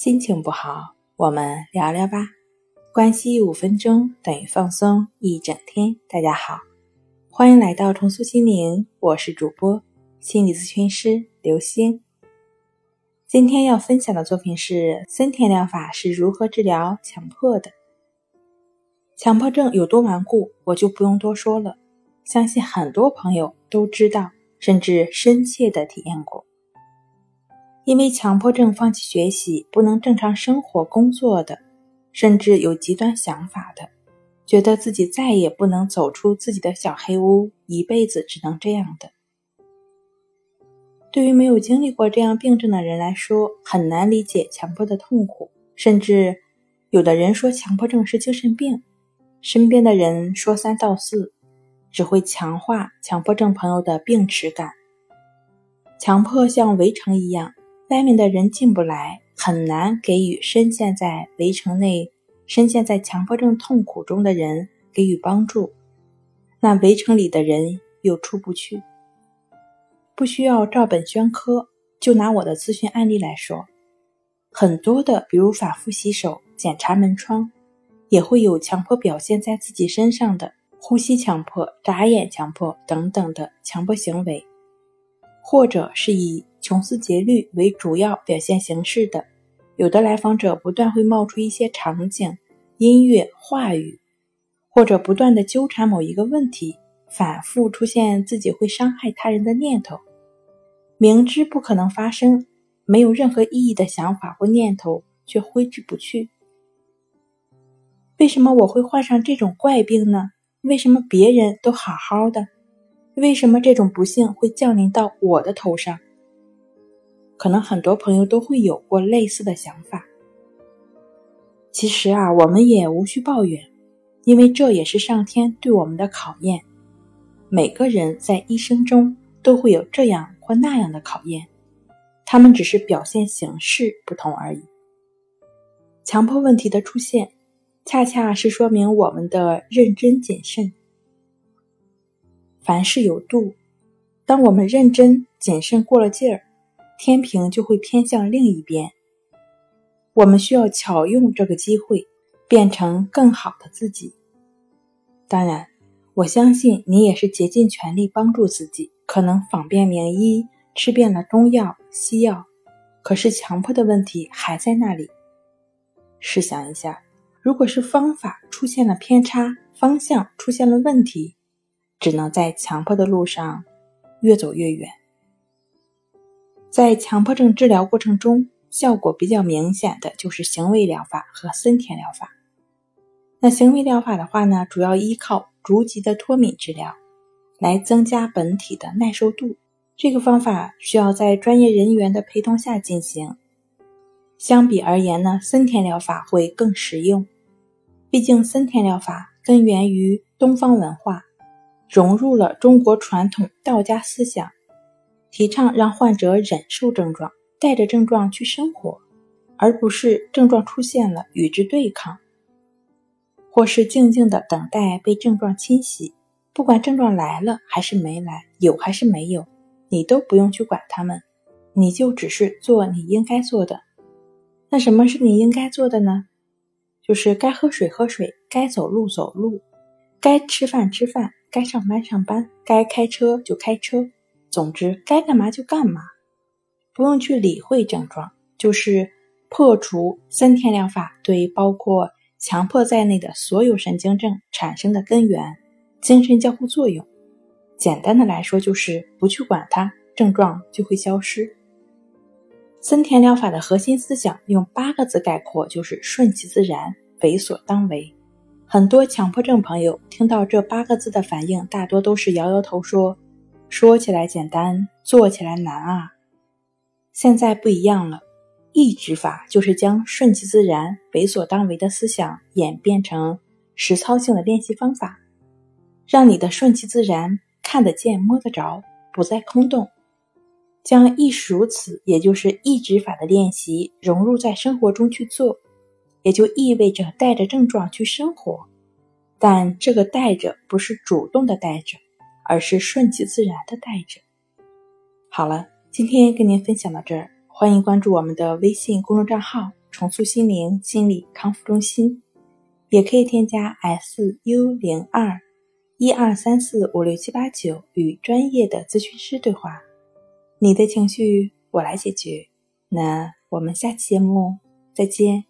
心情不好，我们聊聊吧。关系五分钟等于放松一整天。大家好，欢迎来到重塑心灵，我是主播心理咨询师刘星。今天要分享的作品是森田疗法是如何治疗强迫的。强迫症有多顽固，我就不用多说了，相信很多朋友都知道，甚至深切的体验过。因为强迫症放弃学习、不能正常生活、工作的，甚至有极端想法的，觉得自己再也不能走出自己的小黑屋，一辈子只能这样的。对于没有经历过这样病症的人来说，很难理解强迫的痛苦，甚至有的人说强迫症是精神病，身边的人说三道四，只会强化强迫症朋友的病耻感。强迫像围城一样。外面的人进不来，很难给予深陷在围城内、深陷在强迫症痛苦中的人给予帮助。那围城里的人又出不去。不需要照本宣科，就拿我的咨询案例来说，很多的，比如反复洗手、检查门窗，也会有强迫表现在自己身上的呼吸强迫、眨眼强迫等等的强迫行为，或者是以。穷思竭虑为主要表现形式的，有的来访者不断会冒出一些场景、音乐、话语，或者不断的纠缠某一个问题，反复出现自己会伤害他人的念头，明知不可能发生、没有任何意义的想法或念头，却挥之不去。为什么我会患上这种怪病呢？为什么别人都好好的？为什么这种不幸会降临到我的头上？可能很多朋友都会有过类似的想法。其实啊，我们也无需抱怨，因为这也是上天对我们的考验。每个人在一生中都会有这样或那样的考验，他们只是表现形式不同而已。强迫问题的出现，恰恰是说明我们的认真谨慎。凡事有度，当我们认真谨慎过了劲儿。天平就会偏向另一边。我们需要巧用这个机会，变成更好的自己。当然，我相信你也是竭尽全力帮助自己。可能访遍名医，吃遍了中药西药，可是强迫的问题还在那里。试想一下，如果是方法出现了偏差，方向出现了问题，只能在强迫的路上越走越远。在强迫症治疗过程中，效果比较明显的就是行为疗法和森田疗法。那行为疗法的话呢，主要依靠逐级的脱敏治疗，来增加本体的耐受度。这个方法需要在专业人员的陪同下进行。相比而言呢，森田疗法会更实用，毕竟森田疗法根源于东方文化，融入了中国传统道家思想。提倡让患者忍受症状，带着症状去生活，而不是症状出现了与之对抗，或是静静的等待被症状侵袭。不管症状来了还是没来，有还是没有，你都不用去管他们，你就只是做你应该做的。那什么是你应该做的呢？就是该喝水喝水，该走路走路，该吃饭吃饭，该上班上班，该开车就开车。总之，该干嘛就干嘛，不用去理会症状，就是破除森田疗法对包括强迫在内的所有神经症产生的根源——精神交互作用。简单的来说，就是不去管它，症状就会消失。森田疗法的核心思想用八个字概括，就是顺其自然，为所当为。很多强迫症朋友听到这八个字的反应，大多都是摇摇头说。说起来简单，做起来难啊！现在不一样了，抑制法就是将顺其自然、为所当为的思想演变成实操性的练习方法，让你的顺其自然看得见、摸得着，不再空洞。将亦是如此，也就是抑制法的练习融入在生活中去做，也就意味着带着症状去生活。但这个带着不是主动的带着而是顺其自然的带着。好了今天跟您分享到这儿欢迎关注我们的微信公众账号重塑心灵心理康复中心也可以添加 su 零二一二三四五六七八九与专业的咨询师对话。你的情绪我来解决那我们下期节目再见。